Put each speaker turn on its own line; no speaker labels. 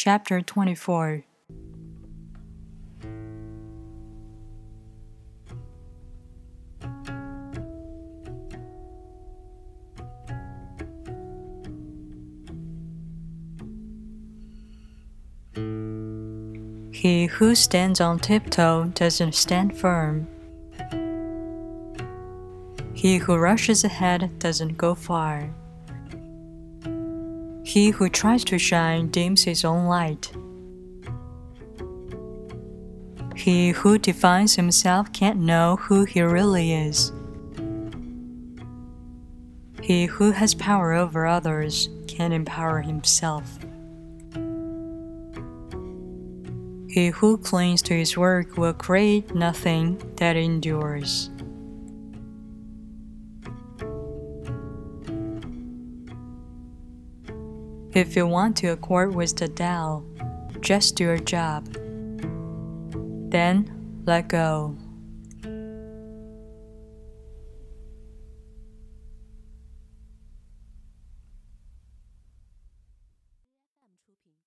Chapter 24 He who stands on tiptoe doesn't stand firm. He who rushes ahead doesn't go far. He who tries to shine dims his own light. He who defines himself can't know who he really is. He who has power over others can empower himself. He who clings to his work will create nothing that endures. If you want to accord with the Tao, just do your job. Then let go.